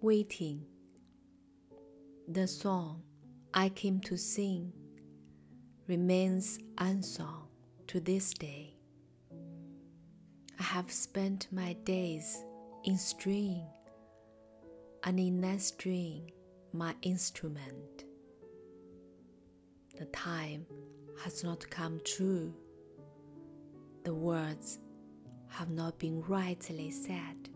waiting. The song I came to sing remains unsung to this day. I have spent my days in string and in that string my instrument. The time has not come true. The words have not been rightly said.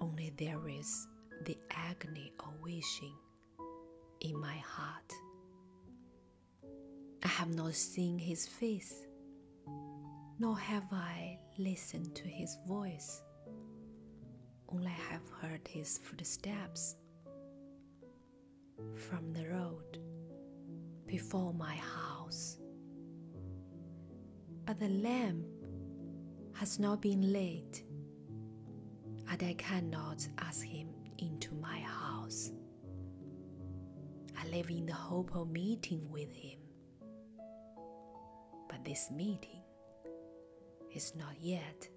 Only there is the agony of wishing in my heart. I have not seen his face, nor have I listened to his voice. Only have heard his footsteps from the road before my house. But the lamp has not been lit, and I cannot ask him into my house. I live in the hope of meeting with him, but this meeting is not yet